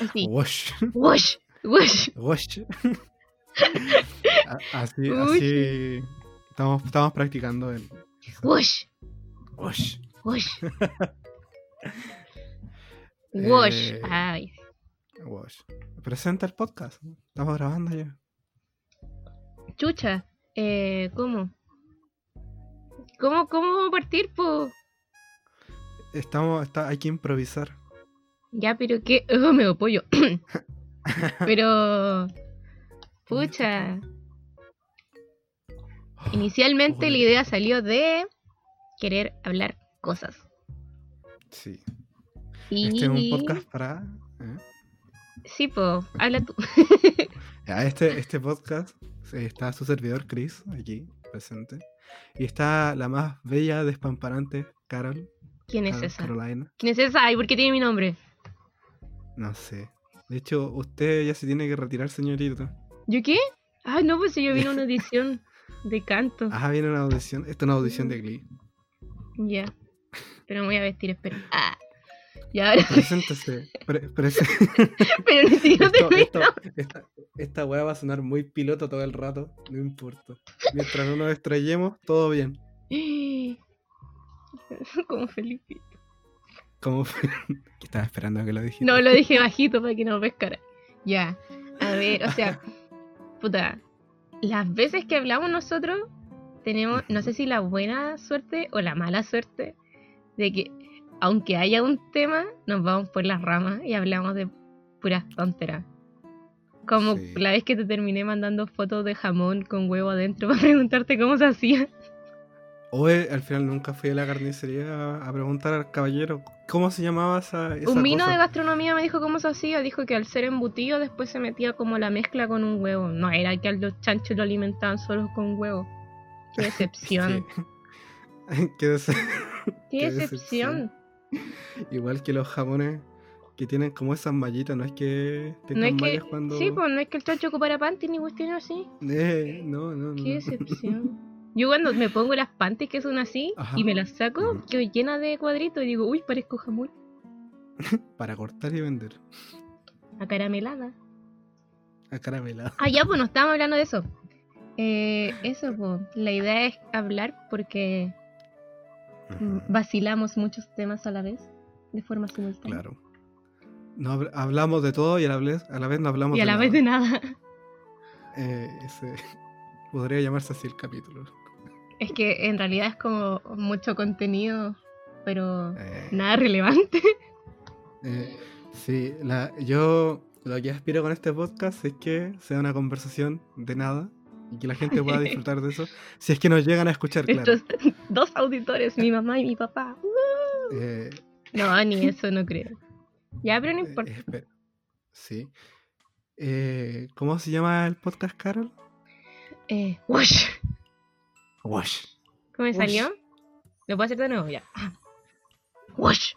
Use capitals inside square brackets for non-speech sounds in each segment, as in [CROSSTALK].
Así. Wash. Wash, wash. Wash. Así, así. Estamos, estamos practicando el. Wash, Wash. wash. [LAUGHS] Wash. Eh, Ay. Wash. Presenta el podcast. Estamos grabando ya. Chucha. Eh, ¿cómo? ¿Cómo, cómo vamos a partir, po? Estamos, está, hay que improvisar. Ya, pero qué. [LAUGHS] Oh, me apoyo. [LAUGHS] pero. Pucha. Inicialmente la idea salió de querer hablar cosas. Sí. Y... Este es un podcast para. ¿eh? Sí, po, habla tú. Ya, este, este podcast eh, está su servidor Chris aquí presente. Y está la más bella, despamparante Carol. ¿Quién es Carol- esa? Carolina. ¿Quién es esa? ¿Y por qué tiene mi nombre? No sé. De hecho, usted ya se tiene que retirar, señorita. ¿Yo qué? Ah, no, pues yo vine a una [LAUGHS] audición de canto. Ah, viene una audición. Esta es una audición de Glee. Ya. Pero me voy a vestir, espera. Ah. Ya, ahora. Preséntese. Pre- [LAUGHS] Pero ni siquiera esto, termino. esto- esta, esta weá va a sonar muy piloto todo el rato. No importa. Mientras no nos estrellemos, todo bien. [GASPS] Como Felipe. Como fue. que estaba esperando a que lo dijera. No, lo dije bajito para que no pescara. Ya. A ver, o sea, [LAUGHS] puta. Las veces que hablamos nosotros, tenemos, no sé si la buena suerte o la mala suerte, de que aunque haya un tema, nos vamos por las ramas y hablamos de puras tonteras. Como Sí. la vez que te terminé mandando fotos de jamón con huevo adentro [LAUGHS] para preguntarte cómo se hacía. Hoy al final nunca fui a la carnicería a, a preguntar al caballero cómo se llamaba esa, esa Un vino cosa? de gastronomía me dijo cómo se hacía. Dijo que al ser embutido después se metía como la mezcla con un huevo. No era que a los chanchos lo alimentaban solo con huevo. Qué [LAUGHS] decepción. [LAUGHS] [LAUGHS] Qué Qué, decepción. Igual que los jamones que tienen como esas mallitas, no es que No tengan es que. mallas cuando. Sí, pues no es que el chancho ocupara panty ni cuestiones así. Eh, no, no, no. Qué decepción. Yo cuando me pongo las panties que son así Ajá. y me las saco, quedo llena de cuadritos y digo, uy, parezco jamón. [LAUGHS] Para cortar y vender. Acaramelada. A caramelado. Ah, ya, pues no [LAUGHS] estábamos hablando de eso. Eh, eso, pues. La idea es hablar porque vacilamos muchos temas a la vez, de forma simultánea. Claro. No, habl- hablamos de todo y a la vez, a la vez no hablamos Y a de la nada. vez de nada. [LAUGHS] Eh, ese, podría llamarse así el capítulo. Es que en realidad es como mucho contenido, pero Eh, nada relevante. Eh, sí, la, yo lo que aspiro con este podcast es que sea una conversación de nada y que la gente pueda [LAUGHS] disfrutar de eso. Si es que nos llegan a escuchar, claro. Estos [LAUGHS] dos auditores, mi mamá y mi papá. Eh, No, ni eso no creo. Ya, pero no eh, importa. Sí. Eh, ¿Cómo se llama el podcast, Carol? Eh, wash. Wash. ¿Cómo me Wash. salió? ¿Lo puedo hacer de nuevo? Ya. Wash.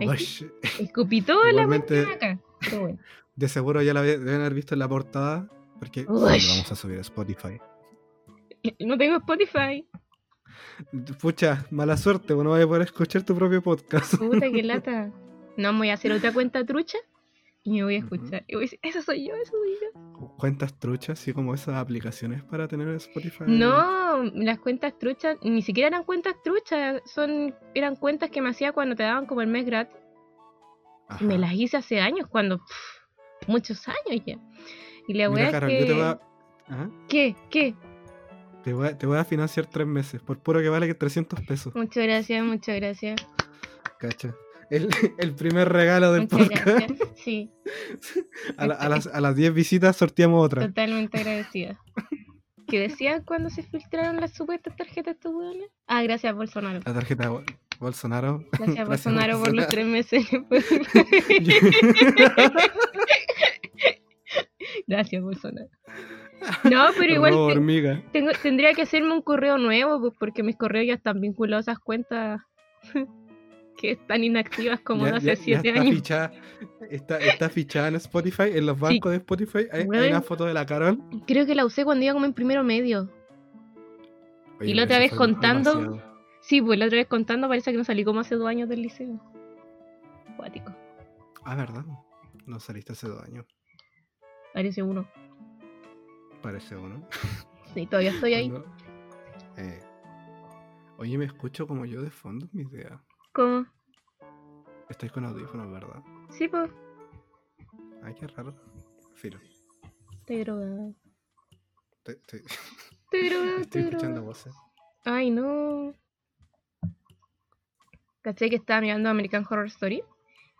Wash. Escupí [LAUGHS] toda la acá. Bueno. De seguro ya la deben haber visto en la portada. Porque lo vamos a subir a Spotify. No tengo Spotify. Pucha, mala suerte, no voy a poder escuchar tu propio podcast. Puta, qué [LAUGHS] lata. No, voy a hacer otra cuenta trucha y me voy a escuchar. Y voy a decir, eso soy yo, eso soy yo. Cuentas truchas, así como esas aplicaciones para tener Spotify. No, las cuentas truchas ni siquiera eran cuentas truchas, son eran cuentas que me hacía cuando te daban como el mes gratis. Ajá. Me las hice hace años, cuando pff, muchos años ya. Y la wea es Carol, que yo te voy a... Ajá. ¿Qué? ¿Qué? Te voy, a, te voy a financiar tres meses, por puro que vale que 300 pesos. Muchas gracias, muchas gracias. Cacha. El, [LAUGHS] el primer regalo del Muchas podcast. gracias. [LAUGHS] Sí, A, la- a las, a las 10 visitas sorteamos otra. totalmente agradecida. ¿Qué decían cuando se filtraron las supuestas tarjetas de estos hueones? Ah, gracias Bolsonaro. La tarjeta Bolsonaro. [LAUGHS] Gracias Bolsonaro por los tres meses. Gracias Bolsonaro. No, pero igual te- tengo, tendría que hacerme un correo nuevo, pues, porque mis correos ya están vinculados a esas cuentas que están inactivas como Ya- de hace ya- ya siete está años. Fichada, está, está fichada en Spotify, en los bancos de Spotify. Hay, una foto de la Carol. Creo que la usé cuando iba como en primero medio. Oye, Y la otra vez contando- demasiado. Sí, pues la otra vez contando parece que no salí como hace dos años del liceo. Cuático. Ah, ¿verdad? No saliste hace dos años. Parece uno. Parece uno. Sí, todavía estoy ahí. [LAUGHS] Eh. Oye, me escucho como yo de fondo, mi idea. ¿Cómo? Estáis con audífonos, ¿verdad? Sí, pues. Ay, qué raro. Filo. Estoy drogada. Estoy, estoy- [LAUGHS] Estoy drogada, estoy estoy escuchando voces. Ay, no. Caché que estaba mirando American Horror Story.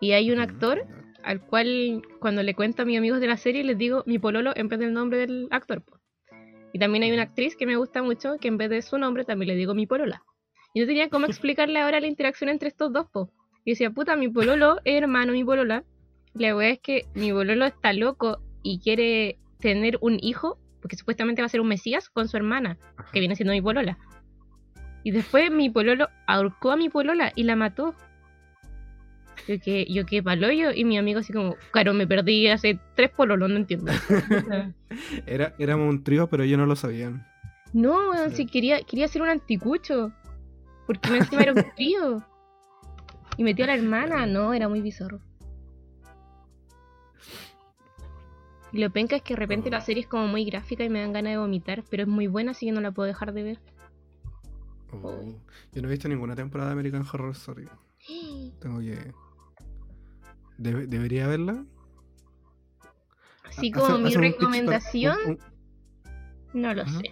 Y hay un actor al cual, cuando le cuento a mis amigos de la serie, les digo mi pololo en vez del nombre del actor. po. Y también hay una actriz que me gusta mucho, que en vez de su nombre también le digo mi polola. Y no tenía cómo explicarle ahora la interacción entre estos dos, po. Y decía, puta, mi pololo es hermano, mi polola. La wea es que mi pololo está loco y quiere tener un hijo, porque supuestamente va a ser un mesías, con su hermana, que viene siendo mi polola. Y después mi pololo ahorcó a mi polola y la mató. Yo que yo quedé paloyo y mi amigo así como, claro, me perdí hace tres pololos, no entiendo. [LAUGHS] Era, éramos un trío, pero ellos no lo sabían. no, weón, Sí. si quería, quería hacer un anticucho. Porque me encima era un tío. Y metió a la hermana, no, era muy bizarro. Y lo penca es que de repente la serie es como muy gráfica y me dan ganas de vomitar, pero es muy buena, así que no la puedo dejar de ver. Oh, Yo no he visto ninguna temporada de American Horror Story. [GASPS] Tengo que. Debe- ¿Debería verla? Así Hace- como mi hace recomendación, un- un- no lo Ajá. sé.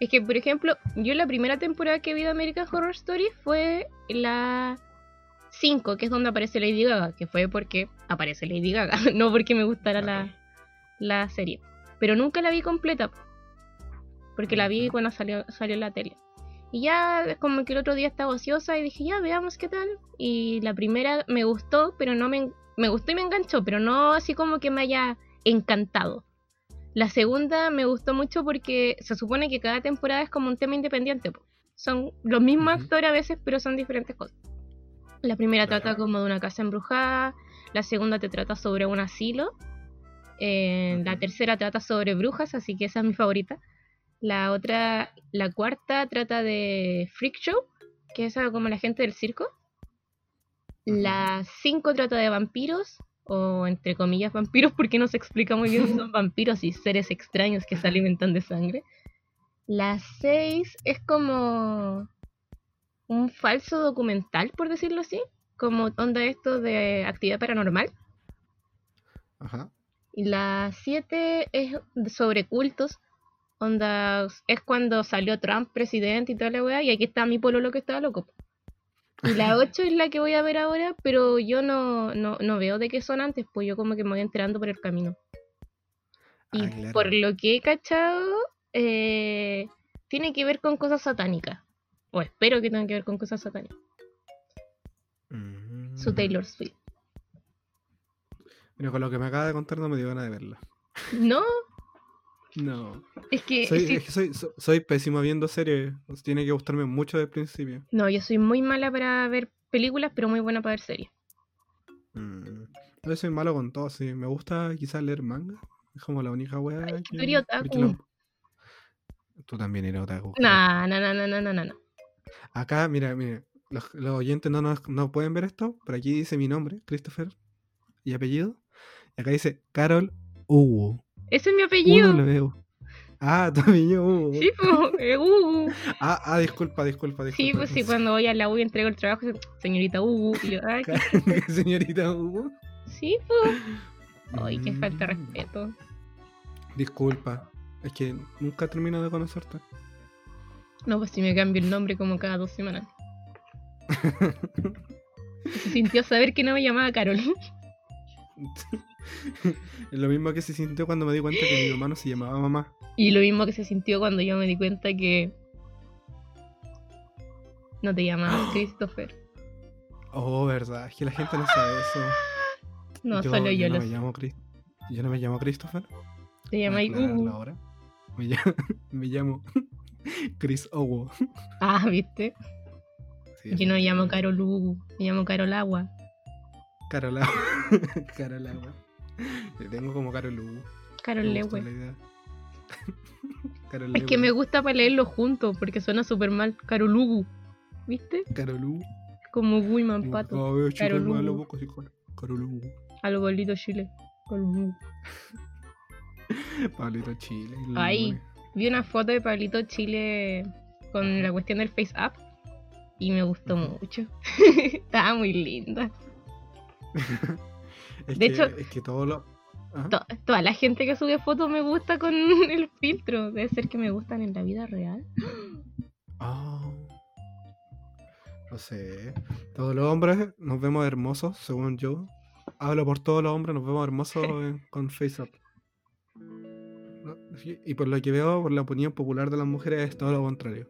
Es que, por ejemplo, yo la primera temporada que vi de American Horror Story fue la 5, que es donde aparece Lady Gaga, que fue porque aparece Lady Gaga, [LAUGHS] no porque me gustara la, la serie. Pero nunca la vi completa, porque la vi cuando salió, salió en la tele. Y ya como que el otro día estaba ociosa y dije, ya, veamos qué tal. Y la primera me gustó, pero no me, me gustó y me enganchó, pero no así como que me haya encantado. La segunda me gustó mucho porque se supone que cada temporada es como un tema independiente. po. Son los mismos actores a veces, pero son diferentes cosas. La primera Claro. trata como de una casa embrujada, la segunda te trata sobre un asilo, eh, la tercera trata sobre brujas, así que esa es mi favorita. La otra, la cuarta trata de Freak Show, que es algo como la gente del circo. La cinco trata de vampiros, o entre comillas vampiros, porque no se explica muy bien si son vampiros y seres extraños que se alimentan de sangre. La 6 es como un falso documental, por decirlo así, como onda esto de actividad paranormal. Ajá. Y la 7 es sobre cultos, onda es cuando salió Trump presidente y toda la weá, y aquí está mi pololo que estaba loco. Y la 8 es la que voy a ver ahora, pero yo no, no, no veo de qué son antes, pues yo como que me voy enterando por el camino. Y Ah, claro. por lo que he cachado, eh, tiene que ver con cosas satánicas. O espero que tenga que ver con cosas satánicas. Su Mm. Taylor Swift. Mira, con lo que me acaba de contar no me dio ganas de verla. No, No. es que, Soy, sí- es que soy, so- soy pésimo viendo series. Tiene que gustarme mucho desde el principio. no, yo soy muy mala para ver películas, pero muy buena para ver series. Mm. Yo soy malo con todo, sí. Me gusta quizás leer manga. Es como la única wea Ay, que... tú eres porque otaku. lo- Tú también eres otaku. No, no, no, no, no, no, no, no. Acá, mira, mira. Los, los oyentes no, nos- no pueden ver esto, pero aquí dice mi nombre, Christopher, y apellido. Y acá dice Carol Hugo. Ese es mi apellido. Ah, [LAUGHS] tu apellido Hugo. Sí, pues, eh, uh. Ah, ah, disculpa, disculpa, disculpa. Sí, pues sí, cuando voy a la U y entrego el trabajo, señorita U. Y yo, ay, qué- [LAUGHS] Señorita Hugo. sí, pues. Ay, qué falta de Mm. respeto. Disculpa, es que nunca termino de conocerte. No, pues si me cambio el nombre como cada dos semanas. [LAUGHS] Se sintió saber que no me llamaba Carol. [LAUGHS] lo mismo que se sintió cuando me di cuenta que mi mamá no se llamaba mamá. Y lo mismo que se sintió cuando yo me di cuenta que no te llamabas [GASPS] Christopher. Oh, verdad, es que la gente no sabe eso. No, solo yo, no lo me sé. llamo Chris- Yo no me llamo Christopher. Te aclararlo Ugu. ahora. Me llamo, [LAUGHS] me llamo [LAUGHS] Chris Owo. Ah, ¿viste? Sí, Yo no me llamo. Carol Ugu, me llamo Carol Agua. Carol Agua. [LAUGHS] Carol Agua. Te tengo como Carol Hugo. Carol Lewe. Carol [LAUGHS] Es que me gusta para leerlo juntos porque suena súper mal. Carol Ugu. ¿Viste? Carol Hugo. Como Ugu y Como Mampato. cada vez chico Carol Hugo. Carol- Carol Hugo. A lo [LAUGHS] Pablito Chile. Con- Pablito Chile. Ay. Vi una foto de Pablito Chile con la cuestión del face up y me gustó mucho. Estaba muy linda. Es De que, hecho- es que todo lo. To- toda la gente que sube fotos me gusta con [LAUGHS] el filtro. Debe ser que me gustan en la vida real. Ah. No sé. Todos los hombres nos vemos hermosos, según yo. Hablo por todos los hombres, nos vemos hermosos [LAUGHS] en- con FaceApp. Y por lo que veo, por la opinión popular de las mujeres, es todo lo contrario.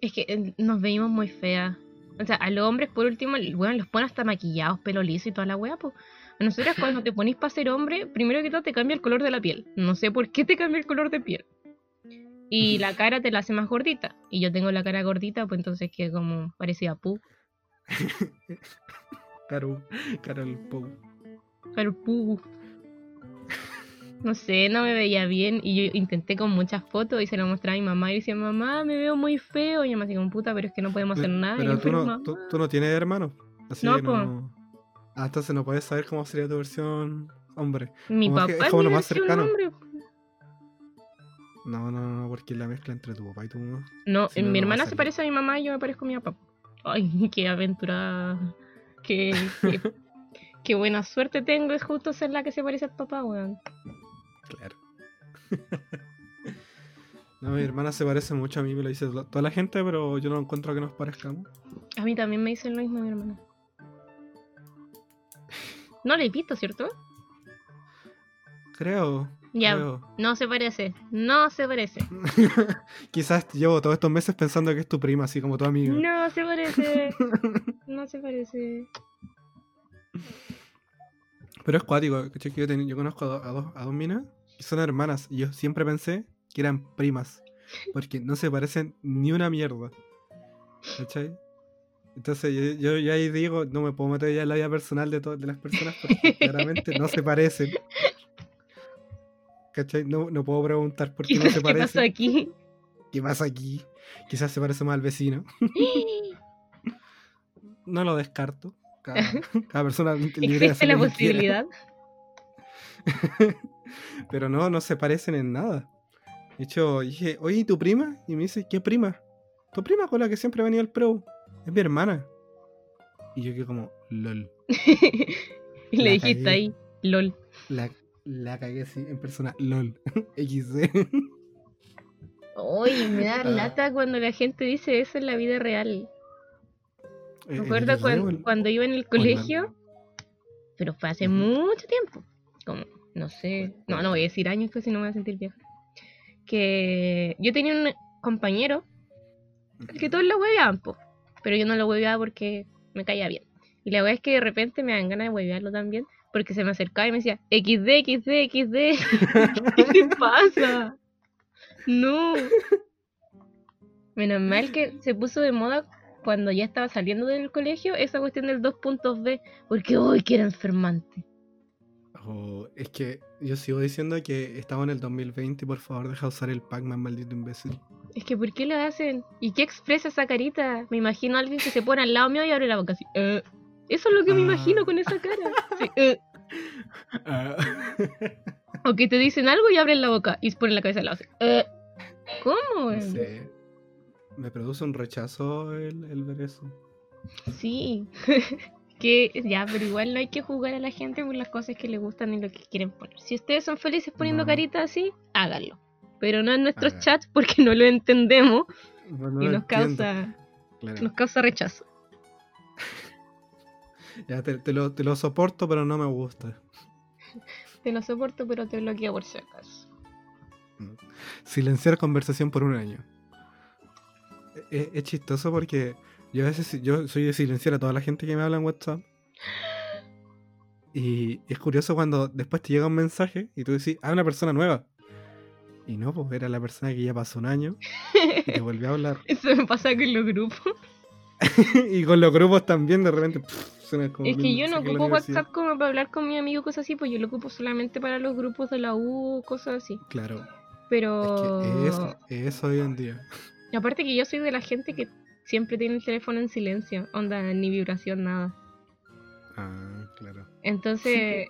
Es que eh, nos veíamos muy feas. O sea, a los hombres, por último, bueno, los ponen hasta maquillados, pelo liso y toda la wea, pues. A nosotras, cuando te ponís para ser hombre, primero que todo te cambia el color de la piel. No sé por qué te cambia el color de piel. Y la cara te la hace más gordita. Y yo tengo la cara gordita, pues entonces que como parecía Pu. [LAUGHS] Caro, Carol Pou. Pero Pu. No sé, no me veía bien. Y yo intenté con muchas fotos y se lo mostraba a mi mamá. Y decía, mamá, me veo muy feo. Y yo me decía, puta, pero es que no podemos hacer nada. Y Pero yo, tú "Pero, no, tú, mamá". tú no tienes hermanos. Así No, que no. Ah, entonces no puedes saber cómo sería tu versión hombre. Mi como es papá que es como mi lo más cercano. hombre. No, no, no, porque es la mezcla entre tu papá y tu mamá. No, Si no, mi no hermana se parece a mi mamá y yo me parezco a mi papá. Ay, [LAUGHS] qué aventura. Qué, qué, [LAUGHS] qué buena suerte tengo es justo ser la que se parece al papá, weón. Claro. [LAUGHS] no, mi hermana se parece mucho a mí, me lo dice to- toda la gente, pero yo no encuentro que nos parezcamos. A mí también me dicen lo mismo mi hermana. No le he visto, ¿cierto? Creo. Ya, creo. no se parece. No se parece. [LAUGHS] Quizás llevo todos estos meses pensando que es tu prima, así como tu amiga. No se parece. [LAUGHS] No se parece. Pero es cuático, yo, ten- yo conozco a, do- a dos, a dos minas y son hermanas. Y yo siempre pensé que eran primas. Porque no se parecen ni una mierda. ¿Cachai? Entonces yo, yo ahí digo, no me puedo meter ya en la vida personal de, de las personas porque claramente no se parecen. ¿Cachai? No, no puedo preguntar por qué no se [LAUGHS] ¿Qué pasó parecen. aquí? ¿Qué pasa aquí? Quizás se parece más al vecino. [LAUGHS] No lo descarto. Cada, [LAUGHS] cada persona libre ¿Existe la posibilidad? Pero no, no se parecen en nada. De hecho, dije, oye, ¿y tu prima? Y me dice, ¿qué prima? Tu prima con la que siempre venía al pro. Es mi hermana. Y yo quedé como, lol. [LAUGHS] y le La dijiste cagué. ahí, lol. La, la cagué así en persona, lol. [LAUGHS] XD. Oye, me da Ah. lata cuando la gente dice eso en la vida real. Me Eh, acuerdo XD, cuan- o el- cuando iba en el el colegio, pero fue hace mucho tiempo. Como, no sé, no, no voy a decir años, pues si no me voy a sentir vieja. Que yo tenía un compañero que todos lo hueveaban, po, pero yo no lo hueveaba porque me caía bien. Y la wea es que de repente me dan ganas de huevearlo también, porque se me acercaba y me decía, XD, XD, XD. [LAUGHS] ¿Qué te pasa? No. Menos mal que se puso de moda cuando ya estaba saliendo del colegio esa cuestión del dos puntos B, porque hoy que era enfermante. Oh, es que yo sigo diciendo que estamos en el 2020 y por favor deja usar el Pac-Man, maldito imbécil. Es que ¿por qué lo hacen? ¿Y qué expresa esa carita? Me imagino a alguien que se pone al lado mío y abre la boca así. "Eh". Eso es lo que me Ah. imagino con esa cara. Sí. Ah. O que te dicen algo y abren la boca y ponen la cabeza al lado. así, "Eh". ¿Cómo? no sé. Me produce un rechazo el, el ver eso. Sí. [LAUGHS] que ya, pero igual no hay que juzgar a la gente por las cosas que les gustan y lo que quieren poner. Si ustedes son felices poniendo No. caritas así, háganlo. Pero no en nuestros chats porque no lo entendemos No, no y nos causa, claro. nos causa rechazo. [LAUGHS] Ya te, te lo, te lo soporto, pero no me gusta. Te lo soporto, pero te bloqueo por si acaso. Silenciar conversación por un año. Es, es chistoso porque yo a veces yo soy de silenciar a toda la gente que me habla en WhatsApp. Y es curioso cuando después te llega un mensaje y tú decís, ah, una persona nueva. Y no, pues era la persona que ya pasó un año y te volvió a hablar. [LAUGHS] Eso me pasa con los grupos. [LAUGHS] y con los grupos también de repente pff, suena como Es que yo no ocupo. WhatsApp como para hablar con mi amigo, cosas así, pues yo lo ocupo solamente para los grupos de la U, cosas así. Claro. Pero Es que es, es eso hoy en día. aparte que yo soy de la gente que siempre tiene el teléfono en silencio, onda, ni vibración, nada. Ah, claro. Entonces,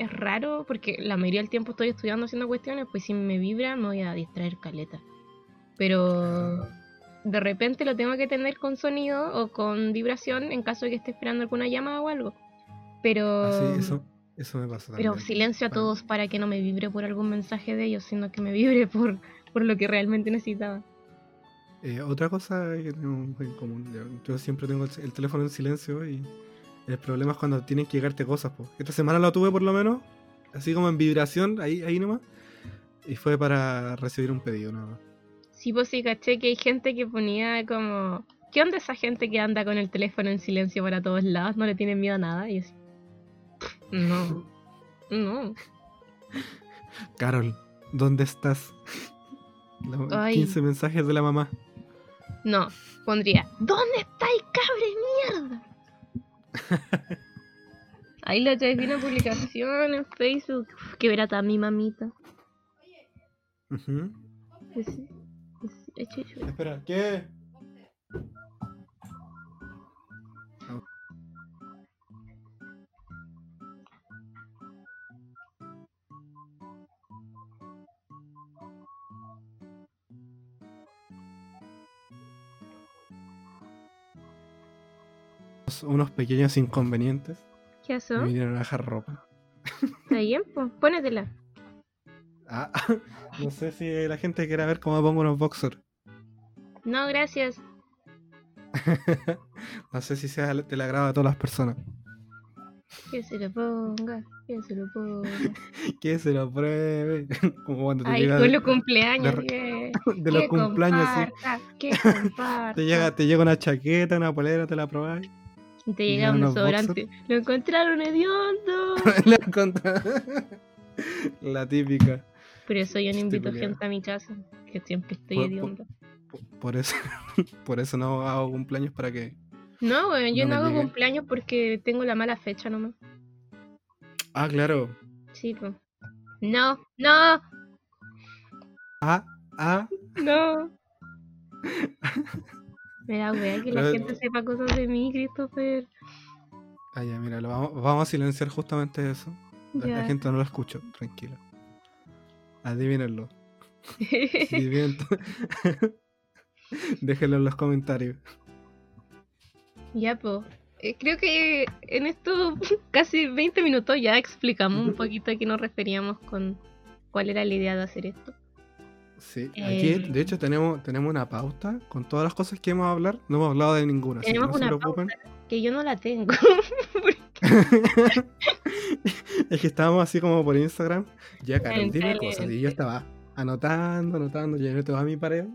es raro porque la mayoría del tiempo estoy estudiando haciendo cuestiones, pues si me vibra me voy a distraer caleta. Pero de repente lo tengo que tener con sonido o con vibración en caso de que esté esperando alguna llamada o algo. Pero Ah, sí, eso, eso me pasa pero silencio a todos para que no me vibre por algún mensaje de ellos, sino que me vibre por, por lo que realmente necesitaba. Eh, otra cosa que tenemos en común, yo, siempre tengo el, el teléfono en silencio y el problema es cuando tienen que llegarte cosas. po. Esta semana lo tuve por lo menos, así como en vibración, ahí, ahí nomás, y fue para recibir un pedido nada más. Sí, pues sí, caché que hay gente que ponía como... ¿Qué onda esa gente que anda con el teléfono en silencio para todos lados? No le tienen miedo a nada. Y así, no, no. Carol, ¿dónde estás? Ay. 15 mensajes de la mamá. No, pondría, ¿dónde estáis, cabre mierda? [LAUGHS] Ahí le traes una publicación en Facebook. Uf, que verá a mi mamita. Es chuchu. Espera, ¿qué? Unos pequeños inconvenientes. ¿Qué Me haces? vinieron a dejar ropa. Está bien, pues pónetela. Ah, [LAUGHS] no sé si la gente quiere ver cómo pongo unos boxers. No, gracias. [LAUGHS] no sé si sea del agrado de todas las personas. Que se lo ponga, que se lo ponga. [LAUGHS] Que se lo pruebe. Como cuando te Ay, llega de, los cumpleaños. de que, de los que cumpleaños, sí. comparta, Que comparta. Te llega, te llega una chaqueta, una polera, te la probáis. Y te llega un desodorante. Lo encontraron hediondo. [LAUGHS] La encontré. La típica. Pero eso yo no invito gente a mi casa. Que siempre estoy Por- por- hedionda. Por- Por eso, [LAUGHS] por eso no hago cumpleaños para que. No, weón, yo no hago llegue. cumpleaños porque tengo la mala fecha nomás. Ah, claro. Sí, pues. No, no, Ah, ah. no. [LAUGHS] Me da wea que la Pero- gente sepa cosas de mí, Christopher. Ah, ya, mira, lo vamos, vamos a silenciar justamente eso. La, gente no lo escucha, tranquila. Adivínenlo. [LAUGHS] [LAUGHS] Déjenlo en los comentarios. Ya, pues. creo que en estos [LAUGHS] casi 20 minutos ya explicamos un poquito a qué nos referíamos con cuál era la idea de hacer esto. Sí, Eh, aquí de hecho tenemos, tenemos una pauta con todas las cosas que vamos a hablar. No hemos hablado de ninguna, así que Tenemos no se una preocupen. Que yo no la tengo. [LAUGHS] [LAUGHS] es que estábamos así como por Instagram. Ya, Carol, dime cosas. Y yo estaba anotando, anotando, llené toda mi pared.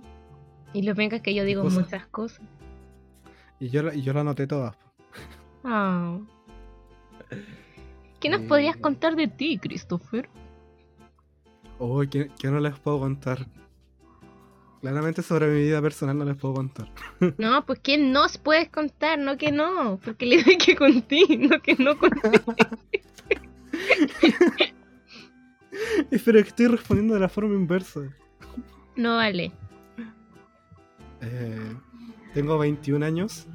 y lo venga es que yo digo Cosas. muchas cosas. Y yo, y yo lo anoté todas. Ah. ¿Qué nos Eh. podrías contar de ti, Christopher? Uy, ¿qué, qué no les puedo contar? Claramente sobre mi vida personal no les puedo contar. [LAUGHS] No, pues ¿qué nos puedes contar? No que no, porque le doy que contigo, [LAUGHS] no que no contigo. [LAUGHS] Pero que estoy respondiendo de la forma inversa. No vale. Eh, tengo 21 años.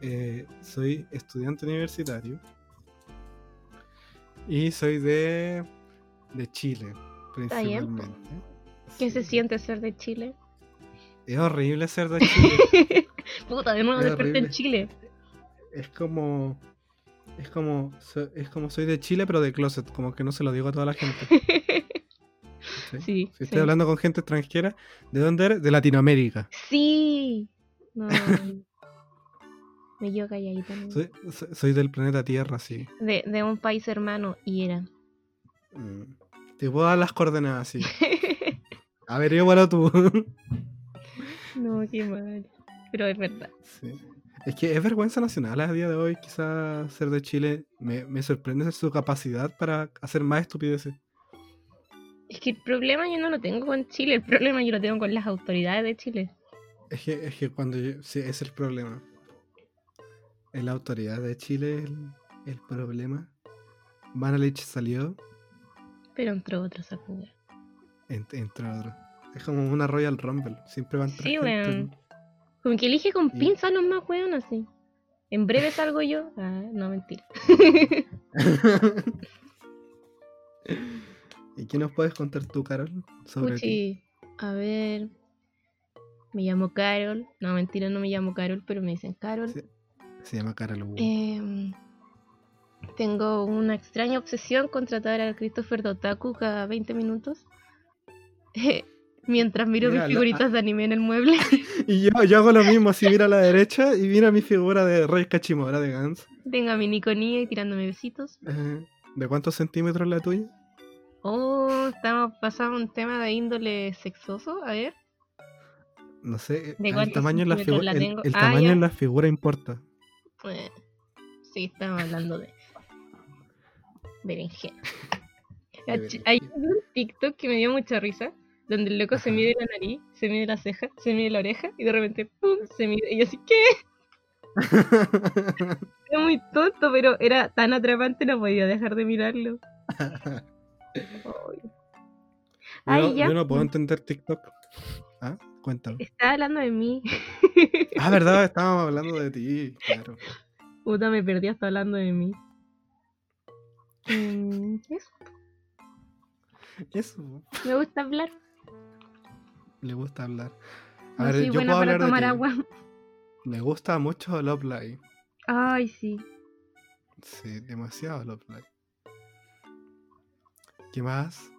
eh, soy estudiante universitario. Y soy de, de Chile. Principalmente. ¿Qué se siente ser de Chile? Es horrible ser de [LAUGHS] Chile. Puta, de nuevo Es desperté en. Chile. es como. Es como. Es como soy de Chile, pero de closet. Como que no se lo digo a toda la gente. [LAUGHS] ¿sí? Sí. Si estoy hablando con gente extranjera, ¿de dónde eres? De Latinoamérica. Sí. No. [LAUGHS] Me quedo calladita. ¿no? Soy, soy- soy del planeta Tierra, sí. De, de un país hermano y era. Mm. Te puedo dar las coordenadas, sí. [LAUGHS] A ver, yo para tú. [LAUGHS] no, qué mal. Pero es verdad. Sí. Es que es vergüenza nacional a día de hoy, quizás ser de Chile. Me, me sorprende su capacidad para hacer más estupideces. Es que el problema yo no lo tengo con Chile, el problema yo lo tengo con las autoridades de Chile. Es que, es que cuando yo. Sí, es el problema. En la autoridad de Chile, el, el problema. Manalich salió, Pero entró otro a jugar. en- entre otros. Es como una Royal Rumble. Siempre van Sí, gente. weón. Como que elige con pinzas los más weón así. En breve salgo yo. [LAUGHS] Ah, no, mentira. [LAUGHS] ¿Y qué nos puedes contar tú, Carol, sobre ti? Puchi, a ver. Me llamo Carol. No, mentira, no me llamo Carol, pero me dicen Carol. Se llama Carol Wu. Tengo una extraña obsesión con tratar a Christopher Dotaku cada 20 minutos. [LAUGHS] Mientras miro Mira, mis la- figuritas de anime en el mueble. [LAUGHS] Y yo, yo hago lo mismo, así mira a la derecha y mira mi figura de Rey Cachimora de Gans. Tengo a mi Niconía y tirándome besitos. Eh, ¿De cuántos centímetros la tuya? Oh, estamos pasando un tema de índole sexoso. A ver. No sé, ¿De el tamaño, en la, la el- Ah, tamaño en la figura importa. Eh, sí, estamos hablando de berenjena. [LAUGHS] Hay un TikTok que me dio mucha risa, donde el loco se mide la nariz, se mide la ceja, se mide la oreja y de repente ¡pum! se mide. Y yo así, ¿qué? [LAUGHS] Era muy tonto, pero era tan atrapante, no podía dejar de mirarlo. [LAUGHS] Ay. yo, ya. yo no puedo entender TikTok. ¿Ah? Cuéntame. Estaba hablando de mí. Ah, verdad, estábamos hablando de ti, claro. Puta, me perdí hasta hablando de mí. Mm, eso, Eso, me gusta hablar. le gusta hablar. A No ver, soy yo buena puedo para hablar de tomar ti. agua. Le gusta mucho Love Live. Ay, sí. Sí, demasiado Love Live. ¿Qué más?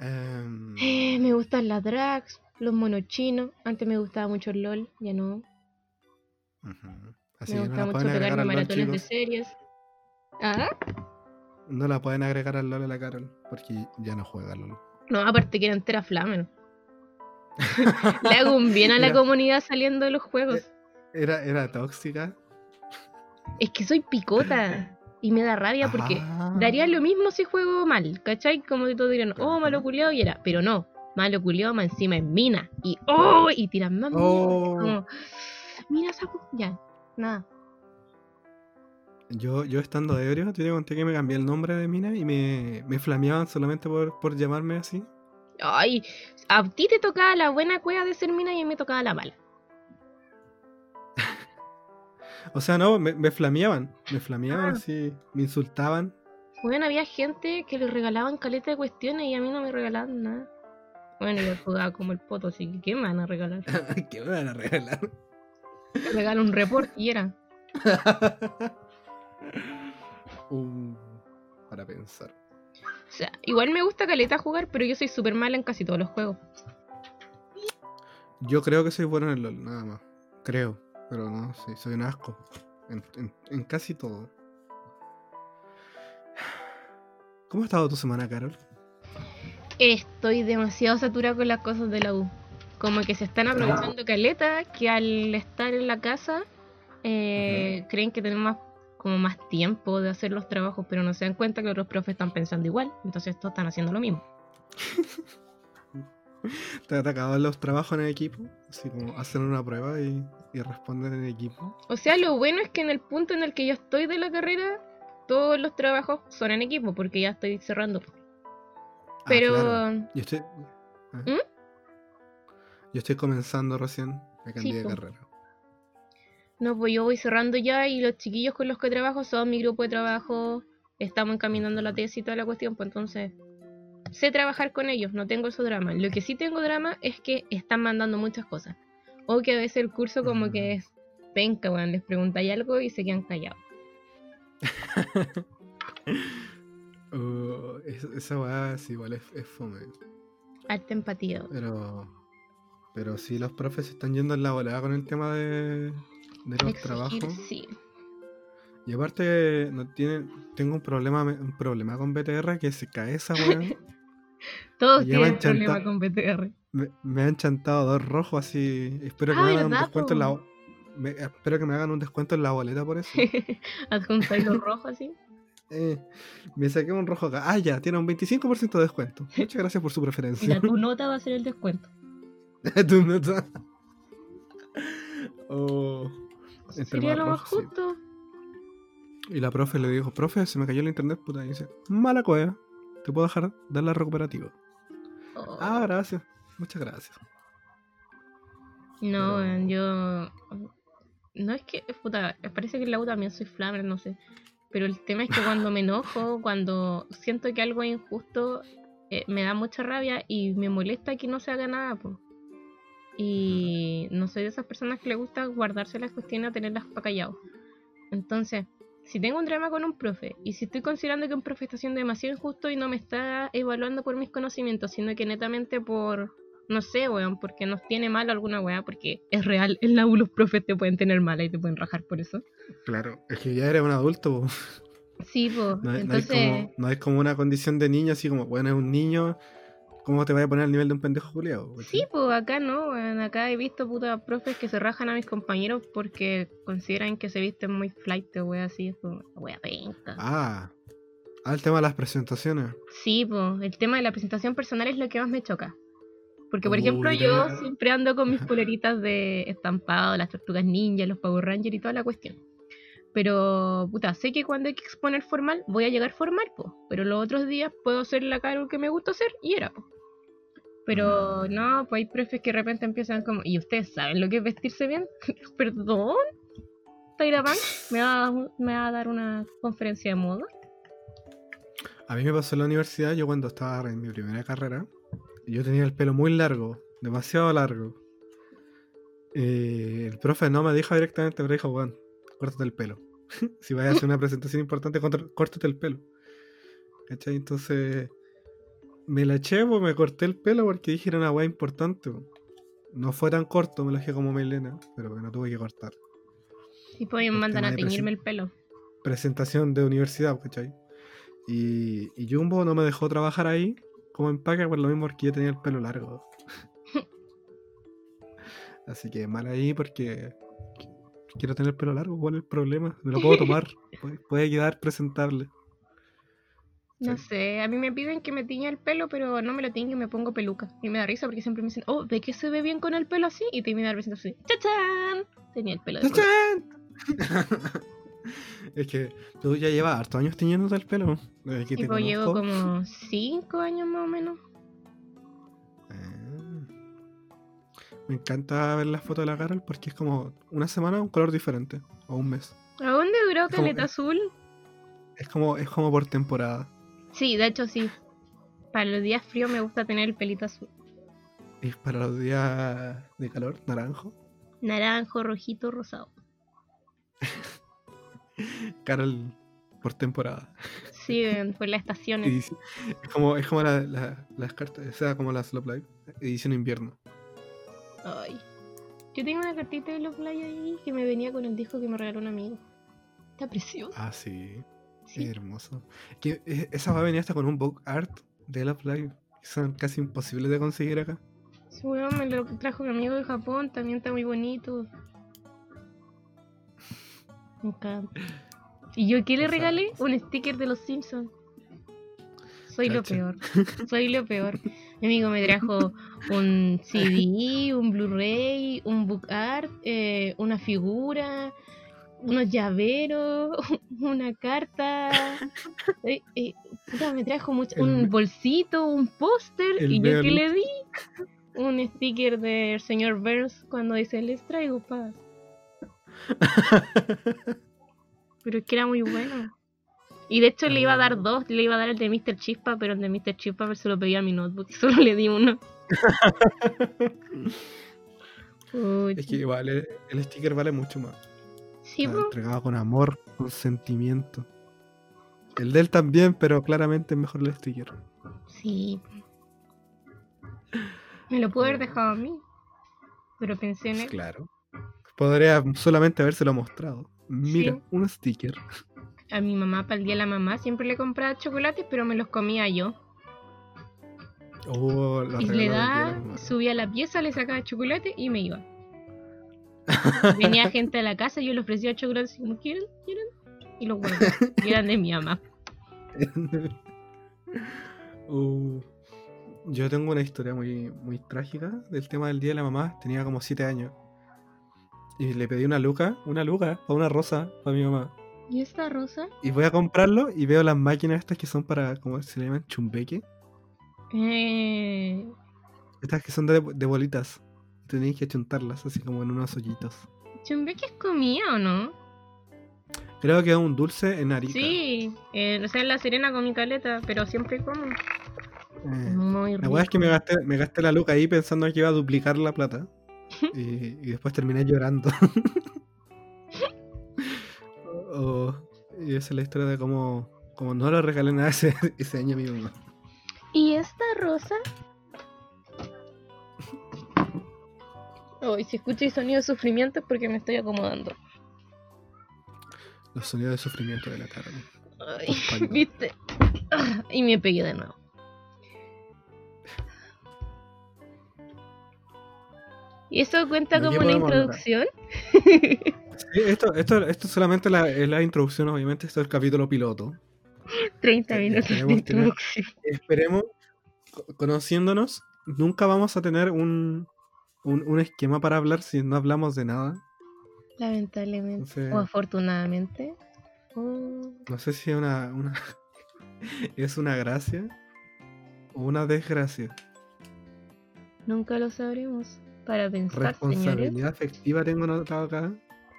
Eh, [GASPS] me gustan las drags, los monos chinos. Antes me gustaba mucho el LOL, ya no. ujú. Así me no gusta la mucho pegarme maratones de series. ¿Ah? No la pueden agregar al LOL a la Carol, porque ya no juega LOL. No, aparte que era entera flamen. [LAUGHS] Le hago un bien a la comunidad saliendo de los juegos. Era, era tóxica. Es que soy picota. Y me da rabia porque Ah. daría lo mismo si juego mal, ¿cachai? Como que todos dirían, oh, malo Ajá. culiao y era. Pero no, malo culiao más encima en mina. Y oh, y tiran más Oh. como, Mira, sapo. Ya, nada. Yo, yo estando ebrio, te conté que me cambié el nombre de mina y me, me flameaban solamente por, por llamarme así. Ay, a ti te tocaba la buena cueva de ser mina y a mí me tocaba la mala. [LAUGHS] O sea, no, me, me flameaban. Me flameaban Ah. así, me insultaban. Bueno, había gente que le regalaban caleta de cuestiones y a mí no me regalaban nada. Bueno, yo jugaba como el poto, así que ¿qué me van a regalar? [LAUGHS] ¿Qué me van a regalar? Me un report y era. [LAUGHS] Uh, para pensar. O sea, igual me gusta caleta jugar, pero yo soy súper mala en casi todos los juegos. Yo creo que soy bueno en el LOL, nada más. Creo, pero no, sí, soy un asco. En, en- en casi todo. ¿Cómo ha estado tu semana, Carol? Estoy demasiado saturada con las cosas de la U. Como que se están aprovechando caleta, que al estar en la casa eh, creen que tenemos más, como más tiempo de hacer los trabajos, pero no se dan cuenta que los profes están pensando igual. Entonces estos están haciendo lo mismo. [LAUGHS] ¿Te atacaban los trabajos en equipo? Así como hacen una prueba y, y responden en equipo. O sea, lo bueno es que en el punto en el que yo estoy de la carrera, todos los trabajos son en equipo, porque ya estoy cerrando. Ah, Pero claro. Yo estoy. ah. ¿Mm? Yo estoy comenzando recién. Me cambié Sí, de carrera. No, pues yo voy cerrando ya y los chiquillos con los que trabajo son mi grupo de trabajo. Estamos encaminando la tesis y toda la cuestión, pues entonces sé trabajar con ellos, no tengo eso drama. Lo que sí tengo drama es que están mandando muchas cosas. O que a veces el curso como que es penca, weón, les preguntáis algo y se quedan callados. [LAUGHS] Uh, es- esa weá es igual, es, es fome. Alta empatía. Pero. Pero sí, los profes están yendo en la volada con el tema de, de los Exigir, trabajos. sí. Y aparte, no tienen, tengo un problema, un problema con BTR que se cae esa weá. [LAUGHS] Todos tienen problema con BTR. me, me han chantado dos rojos así. Espero que Ah, me hagan un ¿verdad, descuento en la. me- espero que me hagan un descuento en la boleta por eso. [LAUGHS] Adjuntáis los rojos así. Eh, me saqué un rojo acá. Ah, ya, tiene un 25% de descuento. [LAUGHS] Muchas gracias por su preferencia. Mira, tu nota va a ser el descuento. Tu nota. Oh, Sería más lo más sí. justo. Y la profe le dijo, profe, se me cayó el internet, puta. Y dice, mala cueva. Te puedo dejar dar la recuperativa. Oh. Ah, gracias. Muchas gracias. No, Pero- yo. no es que, puta, parece que en la U también soy flamer, no sé. Pero el tema es que cuando me enojo, [LAUGHS] cuando siento que algo es injusto, eh, me da mucha rabia y me molesta que no se haga nada, pues. Y no soy de esas personas que le gusta guardarse las cuestiones tenerlas para callado. Entonces, si tengo un drama con un profe y si estoy considerando que un profe está siendo demasiado injusto y no me está evaluando por mis conocimientos, sino que netamente por, no sé, weón, porque nos tiene mal alguna weá, porque es real, en la U los profes te pueden tener mala y te pueden rajar por eso. Claro, es que ya eres un adulto. po. Sí, pues, No, es- no entonces... es como, no es como una condición de niño, así como, bueno, es un niño, ¿cómo te vaya a poner al nivel de un pendejo culiado? Sí, pues acá no, acá he visto puta profes que se rajan a mis compañeros porque consideran que se visten muy flight o wea así, wea penca. Ah, ah, el tema de las presentaciones. Sí, pues el tema de la presentación personal es lo que más me choca. Porque, por Uy, ejemplo, yo siempre ando con mis poleritas de estampado, las tortugas ninja, los Power Rangers y toda la cuestión. Pero, puta, sé que cuando hay que exponer formal, voy a llegar formal, pues. Pero los otros días puedo hacer la cara que me gusta hacer y era, pues. Pero Ah. no, pues hay profes que de repente empiezan como, ¿y ustedes saben lo que es vestirse bien? [LAUGHS] ¿Perdón? Tyra Banks me va, a, me va a dar una conferencia de moda. A mí me pasó en la universidad, yo cuando estaba en mi primera carrera, yo tenía el pelo muy largo, demasiado largo. Eh, el profe no me dijo directamente, pero dijo, Juan, córtate el pelo. [LAUGHS] si vas a hacer una presentación importante, córtate el pelo. ¿Cachai? Entonces me la eché, pues me corté el pelo porque dije era una weá importante. po. No fue tan corto, me lo dejé como melena, pero me lo tuve que cortar. Y pues me mandan a teñirme el pelo. presentación de universidad, ¿cachai? Y, y Jumbo no me dejó trabajar ahí como empaque por lo mismo porque yo tenía el pelo largo. [LAUGHS] Así que mal ahí porque qu- quiero tener el pelo largo, ¿cuál es el problema? Me lo puedo tomar, [LAUGHS] puede, puede quedar presentable. No Sí. sé, a mí me piden que me tiña el pelo, pero no me lo tiño y me pongo peluca. Y me da risa porque siempre me dicen, oh, ¿de qué se ve bien con el pelo así? Y termina presentación así, ¡chachán! Tenía el pelo de color. ¡Tachán! [LAUGHS] es que tú ya llevas hartos años teñiéndote el pelo. Desde que te Tipo, llevo como 5 años más o menos. Ah. Me encanta ver las fotos de la Carol porque es como una semana un color diferente. O un mes. ¿A dónde duró Caleta Azul? Es como, es como por temporada. Sí, de hecho sí. Para los días fríos me gusta tener el pelito azul. Y para los días de calor, naranjo. Naranjo, rojito, rosado. [LAUGHS] Carol por temporada. Sí, por las estaciones. Es como, es como la- la- las cartas, o sea, como las Love Live, edición invierno. Ay. Yo tengo una cartita de Love Live ahí que me venía con el disco que me regaló un amigo. Está precioso. Ah, sí. Sí. Hermoso. Que eh, esa va a venir hasta con un book art de Love Live. Son casi imposibles de conseguir acá. Weón me lo trajo mi amigo de Japón, también está muy bonito. Me encanta. ¿Y yo qué le regalé? Un sticker de los Simpsons. Soy lo peor. [LAUGHS] Soy lo peor. Mi amigo me trajo un CD, un Blu-ray, un book art, eh, una figura, unos llaveros, [LAUGHS] una carta. [LAUGHS] Eh, eh, puta, me trajo mucho, El un bolsito, un póster. ¿Y yo qué le di? Un sticker del señor Burns cuando dice, les traigo paz. [LAUGHS] Pero es que era muy bueno. Y de hecho le iba a dar Oh. dos, le iba a dar el de Mr. Chispa, pero el de Mr. Chispa se lo pedí a mi notebook y solo le di uno. Uy, es que igual el, el sticker vale mucho más. Sí, entregado con amor, con sentimiento. El de él también, pero claramente es mejor el sticker. sí. Me lo pudo haber dejado a mí. Pero pensé en él. Claro. Podría solamente habérselo mostrado. Mira, Sí. un sticker. A mi mamá, para el día de la mamá, siempre le compraba chocolates, pero me los comía yo. Oh, Y le mamá. subía a la pieza, le sacaba chocolate y me iba. [LAUGHS] Venía gente a la casa, yo le ofrecía chocolates y como, ¿quieren? ¿Quieren? Y los guardaba. [LAUGHS] Y eran de mi mamá. [LAUGHS] Uh, yo tengo una historia muy, muy trágica del tema del día de la mamá. Tenía como 7 años. Y le pedí una luca, una luca, para una rosa, para mi mamá. ¿Y esta rosa? Y voy a comprarlo y veo las máquinas estas que son para, ¿cómo se le llaman? Chumbeque. Eh, Estas que son de, de bolitas. Tenéis que chuntarlas así como en unos hoyitos. Chumbeque es comida o no? Creo que es un dulce en Arica. Sí, eh, o sea, en La Serena con mi caleta, pero siempre como. Eh, Muy la weá es que me gasté, me gasté la luca ahí pensando que iba a duplicar la plata. [LAUGHS] y, y después terminé llorando. [LAUGHS] Oh, y esa es la historia de cómo, cómo no le regalé nada ese, [LAUGHS] ese año a mi mamá. ¿Y esta rosa? Hoy si escucháis sonido de sufrimiento es porque me estoy acomodando. Los sonidos de sufrimiento de la. Ay, Cuando- [LAUGHS] ¿Viste? Ah, Y me pegué de nuevo. ¿Y eso cuenta ¿De qué como una introducción? Sí, esto, esto, esto solamente la, es la introducción, obviamente, esto es el capítulo piloto. 30 Eh, minutos de tener- introducción. Esperemos, co- conociéndonos, nunca vamos a tener un, un, un esquema para hablar si no hablamos de nada. Lamentablemente. Entonces- O afortunadamente. Oh, No sé si es una, una [LAUGHS] es una gracia o una desgracia. nunca lo sabremos. Para pensar, señores. Responsabilidad afectiva tengo anotado acá.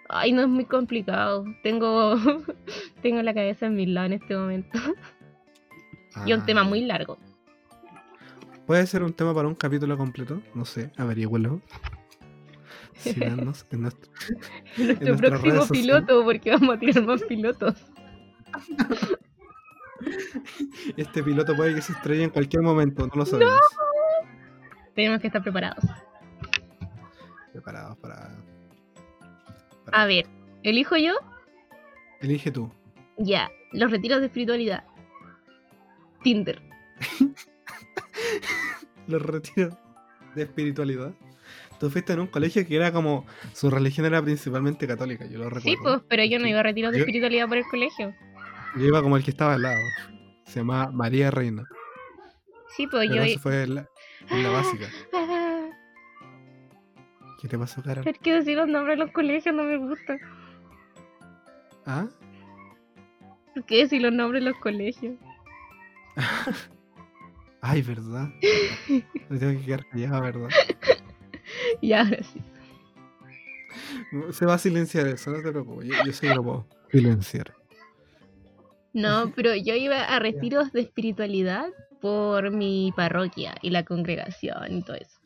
Ay, no es muy complicado. Tengo, [LAUGHS] tengo la cabeza en mi lado en este momento. [LAUGHS] Y un Ah, tema muy largo. ¿Puede ser un tema para un capítulo completo? No sé, averígüelo. Síganos en nuestro- [LAUGHS] Nuestro próximo piloto, porque vamos a tirar más pilotos. [LAUGHS] Este piloto puede que se estrelle en cualquier momento, no lo sabemos. Tenemos que estar preparados. Preparados para. A ver, ¿elijo yo? Elige tú. Ya, los retiros de espiritualidad. Tinder. [LAUGHS] Los retiros de espiritualidad. Tú fuiste en un colegio que era como. Su religión era principalmente católica, yo lo recuerdo. Sí, pues, pero yo no iba a retiros de Yo- espiritualidad por el colegio. Yo iba como el que estaba al lado. Se llamaba María Reina. Sí, pues Pero yo. eso fue en la, en la básica. Ah, [LAUGHS] ¿Qué te pasó, cara? es que decir los nombres de los colegios no me gusta. ¿Ah? ¿Por qué decir los [LAUGHS] nombres de los colegios? Ay, ¿verdad? [LAUGHS] Me tengo que quedar callada, ¿verdad? [LAUGHS] Y ahora sí. Se va a silenciar eso, no te preocupes. Yo, yo sí lo puedo silenciar. No, [LAUGHS] pero yo iba a retiros de espiritualidad por mi parroquia y la congregación y todo eso.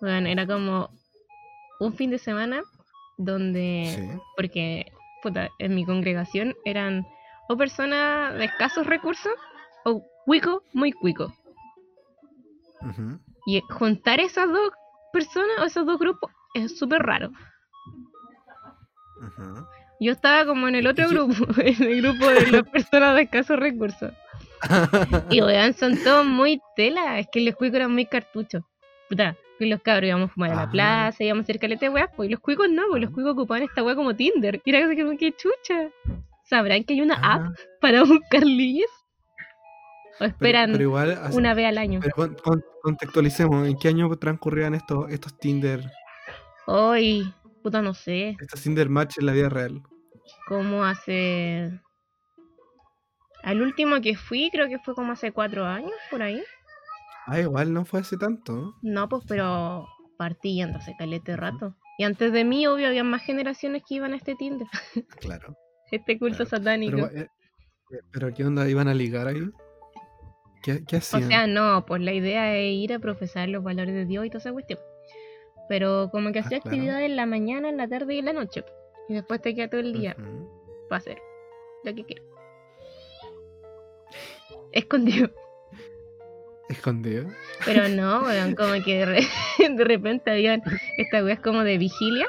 Bueno, era como un fin de semana donde, Sí. porque puta, en mi congregación eran o personas de escasos recursos o cuico muy cuico. Ujú. Y juntar esas dos personas o esos dos grupos es súper raro. Ujú. Yo estaba como en el otro ¿Y grupo, [LAUGHS] en el grupo de las [LAUGHS] personas de escasos recursos. [LAUGHS] Y weón, son todos muy tela. Es que los cuicos eran muy cartuchos. Puta, que los cabros íbamos a fumar a la Ah. plaza, íbamos a hacer caleta de weas, pues y los cuicos no, pues los cuicos ocupaban esta wea como Tinder. Y era como que chucha. ¿Sabrán que hay una Ah, app para buscar ligues? ¿O esperan pero igual, así- una vez al año? pero con- con- contextualicemos, ¿en qué año transcurrían estos, estos Tinder, Hoy, puta, no sé. estos Tinder match en la vida real? Como hace. Al último que fui, creo que fue como hace cuatro años, por ahí. Ah, igual no fue hace tanto. ¿no? Pues, pero partí yendo hace calete rato. Y antes de mí, obvio, había más generaciones que iban a este Tinder, [LAUGHS] Claro. este culto Claro, satánico. Pero, eh, eh, pero ¿qué onda? ¿Iban a ligar ahí? ¿Qué, qué o sea, no, pues la idea es ir a profesar los valores de Dios y toda esa cuestión. Pero como que Ah, hacía claro. actividades en la mañana, en la tarde y en la noche. Y después te queda todo el día para hacer lo que quiero. Escondido. Escondido. Pero no, [LAUGHS] weón, como que de, re- [LAUGHS] de repente habían estas weas como de vigilia.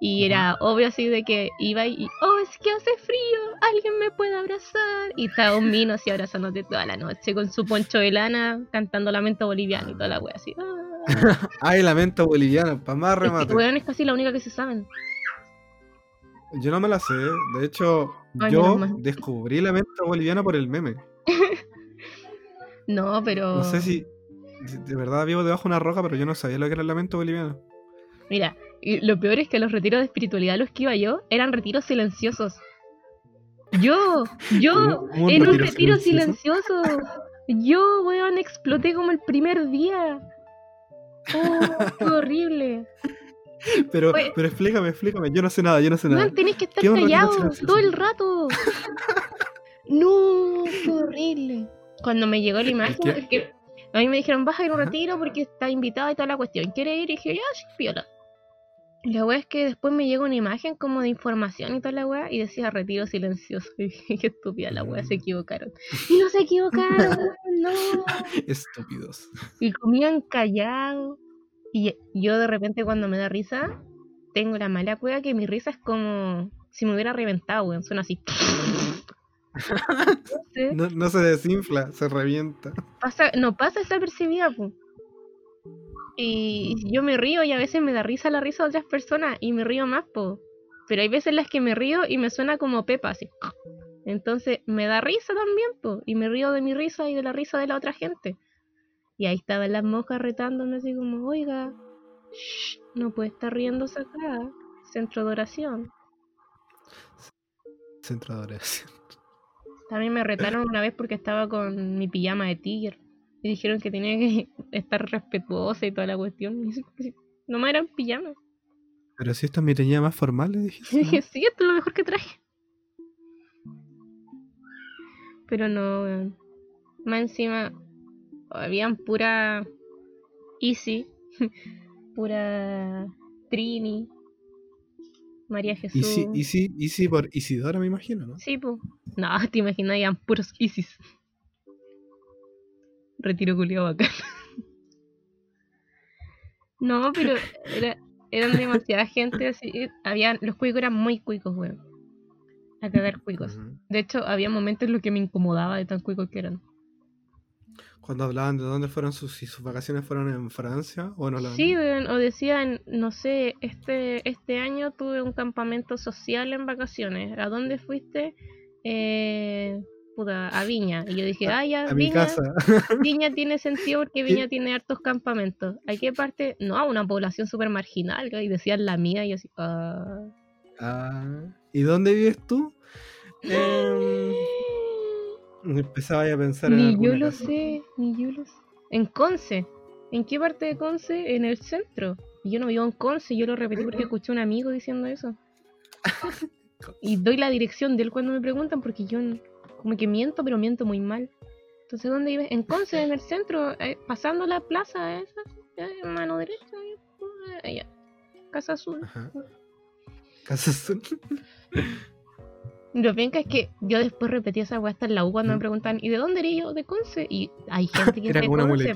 Y era obvio así de que iba y, oh, es que hace frío, alguien me puede abrazar. Y estaba un mino así abrazándote toda la noche con su poncho de lana, cantando lamento boliviano y toda la wea así. ah. [LAUGHS] Ay, lamento boliviano, para más Es que, remate. weón, es casi la única que se saben. Yo no me la sé. De hecho, Ay, yo descubrí lamento boliviano por el meme. [LAUGHS] No, pero. No sé si de verdad vivo debajo de una roca, pero yo no sabía lo que era el lamento boliviano. Mira, y lo peor es que los retiros de espiritualidad los que iba yo eran retiros silenciosos. Yo, yo, ¿Cómo un en un retiro retiro silencioso? silencioso. Yo, weón, exploté como el primer día. Oh, fue horrible. Pero, Oye. pero explícame, explícame. Yo no sé nada, yo no sé nada. No, tenés que estar ¿Qué un ratito callado todo el rato. [LAUGHS] no, qué horrible. Cuando me llegó la imagen, es que a mí me dijeron, vas a ir a un retiro porque está invitada y toda la cuestión. ¿Quiere ir? Y dije, ya, sí, piola. La wea es que después me llegó una imagen como de información y toda la wea y decía retiro silencioso. [LAUGHS] Y dije, qué estúpida la wea, se Mm. equivocaron. Y no se equivocaron, [LAUGHS] no. Estúpidos. Y comían callado. Y yo de repente cuando me da risa, tengo la mala cueva que mi risa es como si me hubiera reventado, weón. Suena así. [LAUGHS] No, no se desinfla, se revienta. pasa, no pasa esa percibida, po. Y yo me río y a veces me da risa la risa de otras personas y me río más, po. Pero hay veces en las que me río y me suena como Pepa, así. Entonces me da risa también, po. Y me río de mi risa y de la risa de la otra gente. Y ahí estaban las monjas retándome así como, oiga, shh, no puede estar riéndose acá. Centro de oración. Centro de oración. También me retaron una vez porque estaba con mi pijama de tigre. Y dijeron que tenía que [LAUGHS] estar respetuosa y toda la cuestión. Y me eran pijamas. Pero si esta es mi teñida más formal, le [LAUGHS] dije. Sí, esto es lo mejor que traje. Pero no, weón. Más encima, habían pura Easy, [LAUGHS] pura Trini, María Jesús. Y sí, y sí, y sí por Isidora, me imagino, ¿no? Sí, pues. No, te imaginas, eran puros Isis. Retiro culiado bacán. [LAUGHS] No, pero era, eran demasiada gente así. Habían, los cuicos eran muy cuicos, weón. A cagar cuicos. De hecho, había momentos en los que me incomodaba de tan cuicos que eran. Cuando hablaban de dónde fueron sus, si sus vacaciones fueron en Francia o Holanda. Sí, weón, o decían, no sé, este, este año tuve un campamento social en vacaciones. ¿A dónde fuiste? Eh, puta, a Viña. Y yo dije, ah, ya, a Viña. [LAUGHS] Viña tiene sentido porque Viña tiene hartos campamentos. ¿A qué parte? No, a una población súper marginal. Y decían la mía y yo así, ah. Ah, ¿Y dónde vives tú? Em, [GASPS] empezaba ya a pensar en Ni yo lo casa. sé, ni yo lo sé. En Conce. ¿En qué parte de Conce? En el centro. Y yo no vivo en Conce, yo lo repetí porque escuché a un amigo diciendo eso. [LAUGHS] Y doy la dirección de él cuando me preguntan porque yo n- como que miento, pero miento muy mal. Entonces, ¿dónde vives? En Conce, en el centro, eh, pasando la plaza esa, eh, mano derecha, eh, allá. Casa Azul. Ajá. Casa Azul. [LAUGHS] Lo penca es que yo después repetí esa weá hasta en la U cuando me ¿Mm? preguntan, ¿y de dónde eres yo? De Conce. Y hay gente que es de Conce.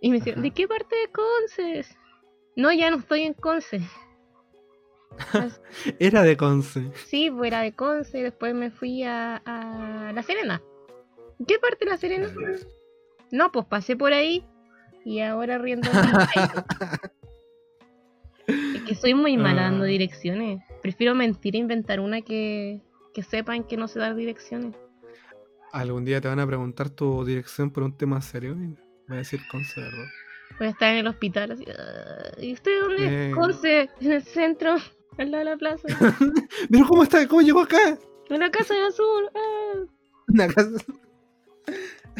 Y me decían, Ajá. ¿de qué parte de Conce? es?". No, ya no estoy en Conce. Era de Conce. sí, pues era de Conce, después me fui a, a La Serena. ¿Qué parte de La Serena? No, pues pasé por ahí y ahora riendo. es que soy muy mala dando Ah. direcciones. Prefiero mentir e inventar una que, que sepan que no sé dar direcciones. Algún día te van a preguntar tu dirección por un tema serio y voy a decir Conce, ¿verdad? Voy a estar en el hospital así. "Ah, ¿Y usted dónde? Eh. Conce, en el centro, al lado de la plaza. [LAUGHS] Pero ¿cómo está? ¿Cómo llegó acá? En la casa de azul. ah". [LAUGHS] Una casa. [LAUGHS]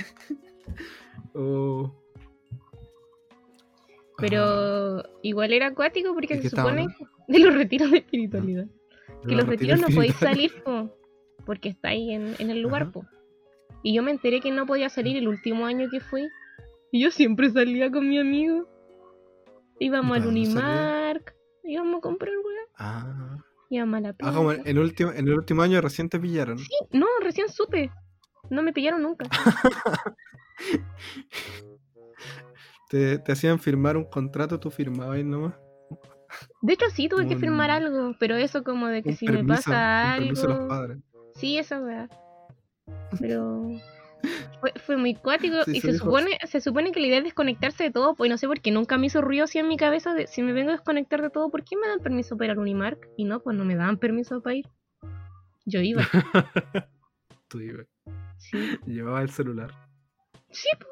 Oh. Ah, Pero igual era acuático porque ¿De qué se supone de los retiros de espiritualidad. que los retiros no podéis salir, po, porque estáis en, en el lugar, po. Y yo me enteré que no podía salir el último año que fui. Y yo siempre salía con mi amigo. Íbamos ¿Y al? Unimark, íbamos a comprar weá, Ah, íbamos a la ah, plaza. como en el, último, en el último año recién te pillaron. Sí, no, recién supe. No me pillaron nunca. [LAUGHS] Te, te hacían firmar un contrato, tú firmabas nomás. De hecho, sí tuve que firmar algo, pero eso como de que si me pasa de los algo. padres. Sí, esa weá. Pero fue, fue muy cuático Sí, y se supone, se supone que la idea es desconectarse de todo, pues no sé por qué nunca me hizo ruido así en mi cabeza de si me vengo a desconectar de todo, ¿por qué me dan permiso para ir al Unimark? Y no, pues no me daban permiso para ir. Yo iba, [LAUGHS] Tú ibas. sí. [LAUGHS] Llevaba el celular. Sí, po.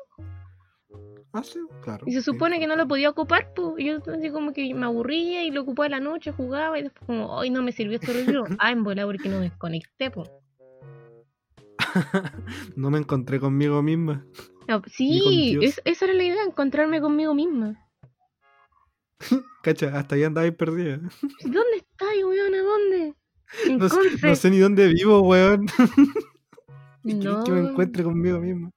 Ah, sí, claro. y se sí. supone que no lo podía ocupar, pues. Yo así como que me aburría y lo ocupaba en la noche, jugaba y después como, hoy no me sirvió este retiro. [LAUGHS] ah, en bola porque no desconecté, pues. [LAUGHS] no me encontré conmigo misma. No, sí, es- esa era la idea, encontrarme conmigo misma. [LAUGHS] Cacha, hasta ahí andaba perdida. [LAUGHS] ¿Dónde estás, weón? ¿A dónde? No, sé- Conce. no sé ni dónde vivo, weón. ¿Y que me encuentre conmigo mismo?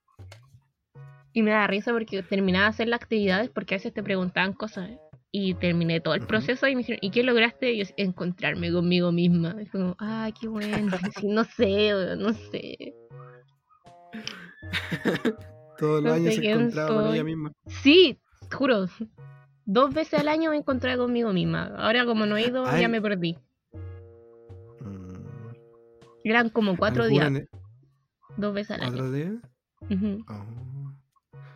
Y me da risa porque terminaba de hacer las actividades porque a veces te preguntaban cosas. ¿eh? Y terminé todo el proceso y me dijeron, ¿y qué lograste? Y yo, encontrarme conmigo misma. Y fue como, ah, qué bueno. No sé, weón, no sé. [LAUGHS] Todos los No años se encontraba con soy. ella misma. Sí, juro. Dos veces al año me encontraba conmigo misma. Ahora como no he ido, Ay. ya me perdí. Mm, Eran como cuatro días, ¿alguna ne- dos veces al año. ¿Cuatro días? Oh.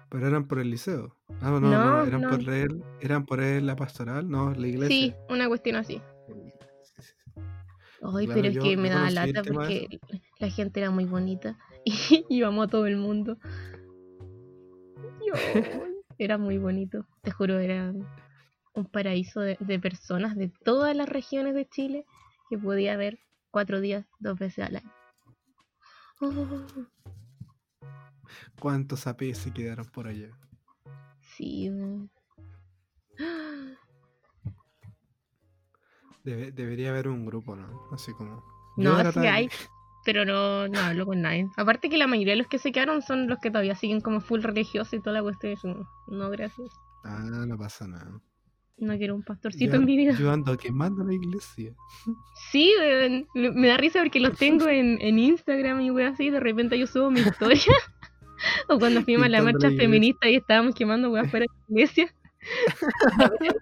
Pero eran por el liceo. Ah, no, no, No, eran por él, eran por él la pastoral, no, la iglesia. Sí, una cuestión así. Sí, sí. Ay, Claro, pero es que me daba el lata porque la gente era muy bonita [LAUGHS] y yo amo a todo el mundo. Yo, [LAUGHS] era muy bonito, te juro, era un paraíso de, de personas de todas las regiones de Chile que podía ver cuatro días, dos veces al año. Oh, ¿Cuántos AP se quedaron por allá? sí. [GASPS] Debe- debería haber un grupo, ¿no? Así como. No, tal- hay, pero no, no hablo con nadie. Aparte que la mayoría de los que se quedaron son los que todavía siguen como full religiosos y toda la cuestión. no, gracias. Ah, no pasa nada. No quiero un pastorcito Yo, en mi vida. yo ando quemando la iglesia. [LAUGHS] Sí, me me da risa porque los tengo en, en Instagram y wey así. De repente yo subo mi historia. [LAUGHS] o cuando fuimos a la marcha feminista y estábamos quemando weas fuera de la iglesia. [LAUGHS]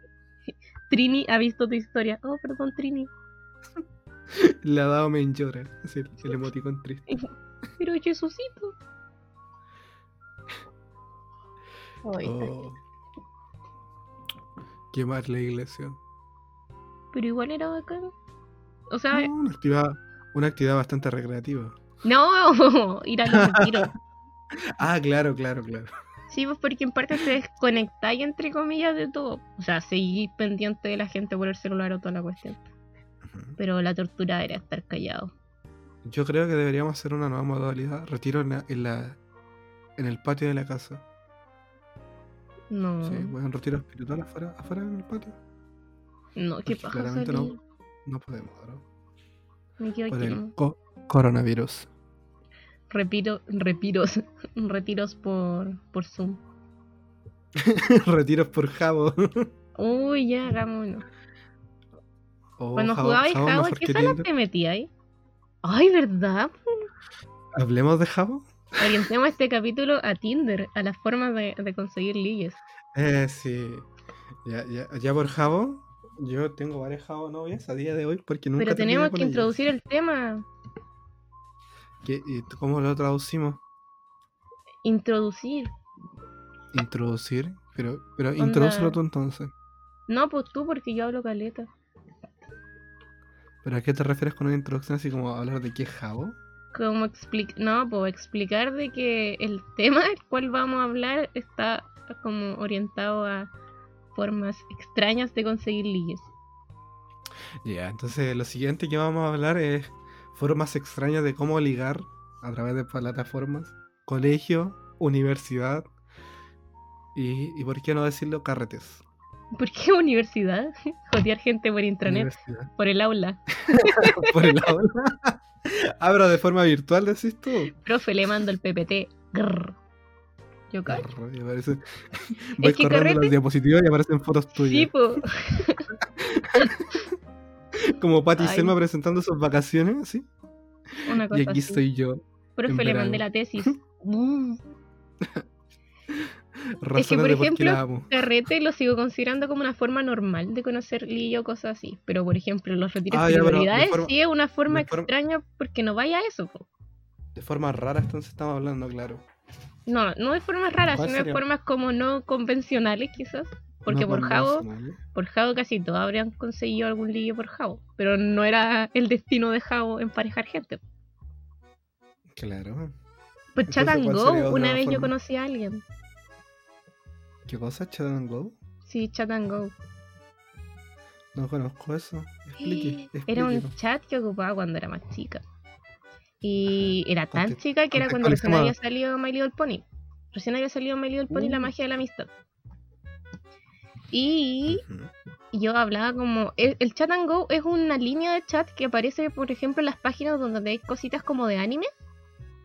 Trini ha visto tu historia. Oh, perdón, Trini. [LAUGHS] La dado me llora. Así, el emoticón triste. [LAUGHS] Pero Jesucito. Oh. Quemar la iglesia. Pero igual era bacán. O sea, No, una actividad, una actividad bastante recreativa. no, [LAUGHS] ir a los retiros. Ah, claro, claro, claro. Sí, pues porque en parte te desconectáis entre comillas de todo. O sea, seguís pendiente de la gente por el celular o toda la cuestión. Pero la tortura era estar callado. Yo creo que deberíamos hacer una nueva modalidad. Retiro en la, en, la- en el patio de la casa. No, Sí, un retiro espiritual afuera, afuera en el patio. no, ¿qué pasa? claramente salir? no, no podemos, ¿no? Me quedo Por aquí. el ¿no? co- coronavirus. Repiro, repiros, [LAUGHS] retiros por, por Zoom. [LAUGHS] Retiros por Jabo. Uy, ya, hagamos uno. Oh, Cuando Jabo- jugabais Jabo Jabo, ¿en mejor qué sala te metías ahí? Ay, ¿verdad? ¿Hablemos de Jabo? Orientemos este capítulo a Tinder, a las formas de, de conseguir ligues. Eh, sí. Ya, ya, ya por Jabo, yo tengo varias Jabo novias a día de hoy porque nunca Pero tenemos que ellas. introducir el tema. ¿Qué- y ¿Cómo lo traducimos? Introducir. Introducir. Pero, pero introdúcelo tú entonces. No, pues tú, porque yo hablo caleta. ¿Pero a qué te refieres con una introducción así como hablar de qué es Jabo? Como explic no, pues explicar de que el [LAUGHS] tema del cual vamos a hablar está como orientado a formas extrañas de conseguir ligues. Ya, entonces lo siguiente que vamos a hablar es formas extrañas de cómo ligar a través de plataformas, colegio, universidad y, y por qué no decirlo, carretes. ¿Por qué universidad? [LAUGHS] Jodear gente por intranet, por el aula. [LAUGHS] Por el aula. [LAUGHS] ah, pero de forma virtual decís tú. Profe, le mando el PPT. Grrr. Yo cacho. Aparece- Voy que corriendo carrete- las diapositivas y aparecen fotos Sí, tuyas. po. Como Patti. Selma presentando sus vacaciones, ¿sí? Una cosa Y aquí así. estoy yo. Profe, le mandé la tesis. Mm. Razones por por ejemplo. Carrete lo sigo considerando como una forma normal de conocer ligue o cosas así. Pero, por ejemplo, los retiros Ah, de ya, pero de prioridades forma- sí es una forma extraña porque no vaya a eso. po. De forma rara entonces estamos hablando, claro. No, no de formas raras, ¿Cuál sino de formas como no convencionales quizás. Porque No por convencionales. por Jabo casi todos habrían conseguido algún ligue por Jabo. Pero no era el destino de Jabo emparejar gente. Claro. Pues Entonces, Chat and ¿cuál Go, sería otra una vez yo conocí a alguien. ¿Qué cosa? ¿Chat and Go? Sí, Chat and Go. No conozco eso. Explique. Era un chat que ocupaba cuando era más chica. Y era tan Conte- chica que era cuando recién había salido My Little Pony. Recién había salido My Little Pony la Uh. magia de la amistad. Y yo hablaba como. El, el chat and go es una línea de chat que aparece, por ejemplo, en las páginas donde hay cositas como de anime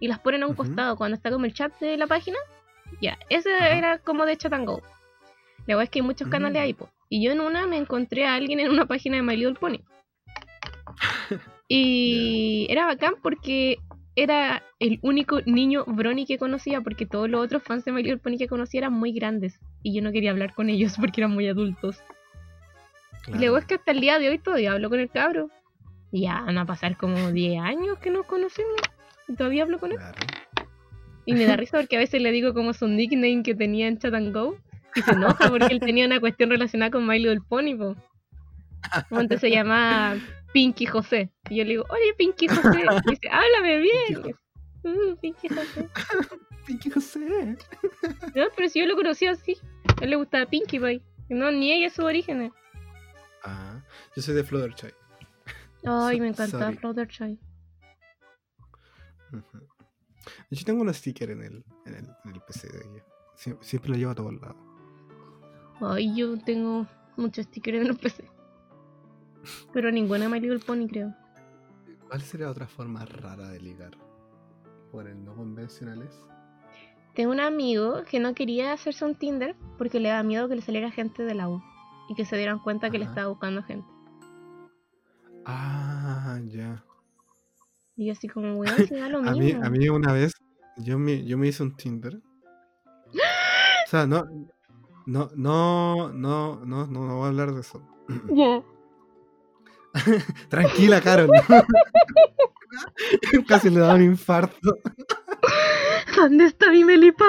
y las ponen a un Ujú. costado cuando está como el chat de la página. Ya, ese era como de chat and go. La verdad es que hay muchos canales Mm. ahí, po. Y yo en una me encontré a alguien en una página de My Little Pony. [LAUGHS] Y era bacán porque era el único niño Brony que conocía, porque todos los otros fans de My Little Pony que conocía eran muy grandes. Y yo no quería hablar con ellos [LAUGHS] porque eran muy adultos. Claro. luego es que hasta el día de hoy todavía hablo con el cabro. Ya van a pasar como 10 años que nos conocemos. Y todavía hablo con él. Claro. Y me da risa porque a veces le digo como su nickname que tenía en Chat and Go. Y se enoja porque él tenía una cuestión relacionada con My Little Pony, po. Como Antes se llamaba Pinky José. Y yo le digo, oye Pinky José. Y dice, háblame bien. "Uh, Pinky José. Pinky José. No, pero si yo lo conocía así. A él le gustaba Pinky Pie. No niegue sus orígenes. Ah, yo soy de Fluttershy. Ay, So- me encantaba. Fluttershy. Ujú. Yo tengo un sticker en el, en el, en el PC de ella. Sie- Siempre lo llevo a todos lados. Ay, yo tengo muchos stickers en el PC. Pero ninguna My Little Pony, creo. ¿Cuál sería otra forma rara de ligar? Por el no convencionales. Tengo un amigo que no quería hacerse un Tinder porque le da miedo que le saliera gente de la U y que se dieran cuenta que le estaba buscando gente. Ah, ya. Y yo así como, weón, [LAUGHS] se da lo A mí, mismo. a mí una vez, yo me, yo me hice un Tinder. O sea, no, no, no, no, no, no, no voy a hablar de eso. Ya. [LAUGHS] Tranquila, Carol. [LAUGHS] Casi le da un infarto. ¿Dónde está mi Melipaz?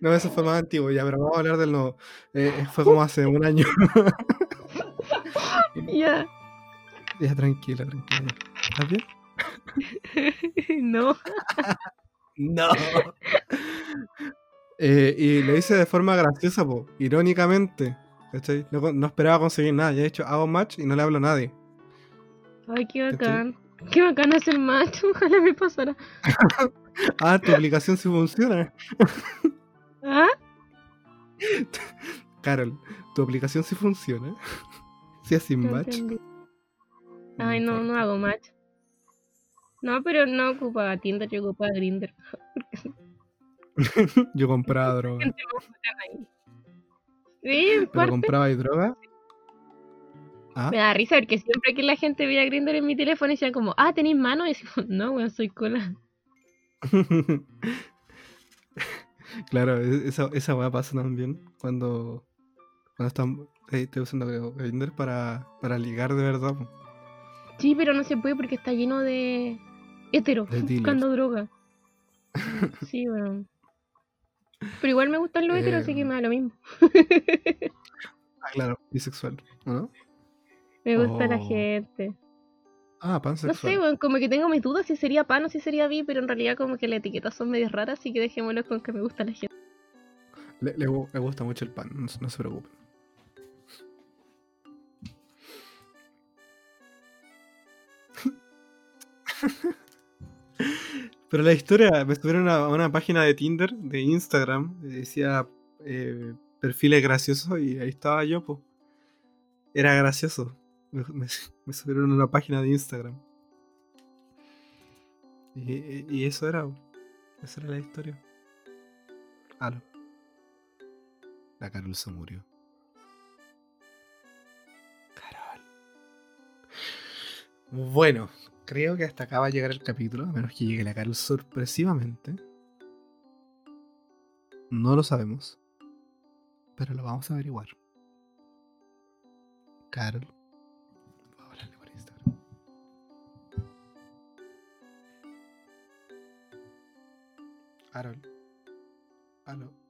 No, eso fue más antiguo ya, pero vamos a hablar del nuevo. Eh, fue como hace un año. Ya. Ya, tranquila, tranquila. ¿Estás bien? [LAUGHS] no. No. [LAUGHS] Eh, y lo hice de forma graciosa, po, irónicamente. ¿cachai? No, esperaba conseguir nada. Ya de hecho, hago match y no le hablo a nadie. Ay, qué bacán. Qué bacán es el macho. Ojalá me pasara. [LAUGHS] Ah, tu aplicación sí funciona. ¿Ah? Carol, tu aplicación sí funciona. Sí, es sin No match. entendí. Ay, no, no hago match. No, pero no ocupaba Tinder, yo ocupaba Grindr. [LAUGHS] Yo compraba [LAUGHS] droga. Sí, ¿Pero parte. compraba y droga? Ah, Me da risa porque siempre que la gente veía Grindr en mi teléfono decían como, ah, ¿tenéis mano? Y decimos, [LAUGHS] no, weón, soy cola. claro, e- esa, esa weá pasa también cuando, cuando están, eh, estoy usando Grindr para, para ligar de verdad. po. Sí, pero no se puede porque está lleno de dealers. buscando droga. [LAUGHS] Sí, weón. Pero igual me gustan los heteros, así que me da lo mismo. Ah, claro, bisexual, ¿o ¿no? Me gusta la Oh. gente. Ah, No pansexual. sé, weón, como que tengo mis dudas si sería pan o si sería bi, pero en realidad como que las etiquetas son medias raras, así que dejémoslo con que me gusta la gente. Le, le gu- le gusta mucho el pan, no, no se preocupen. [LAUGHS] Pero la historia, me subieron a una, página de Tinder, de Instagram, decía eh, perfiles graciosos y ahí estaba yo, pues. Era gracioso. Me, me- [LAUGHS] me subieron a una página de Instagram. Y, eso era, po. esa era la historia. Aló. La Carol se murió. Carol. Bueno, creo que hasta acá va a llegar el capítulo, a menos que llegue la Carol sorpresivamente. No lo sabemos. Pero lo vamos a averiguar. Carol. Voy a hablarle por Instagram. Carol. Aló.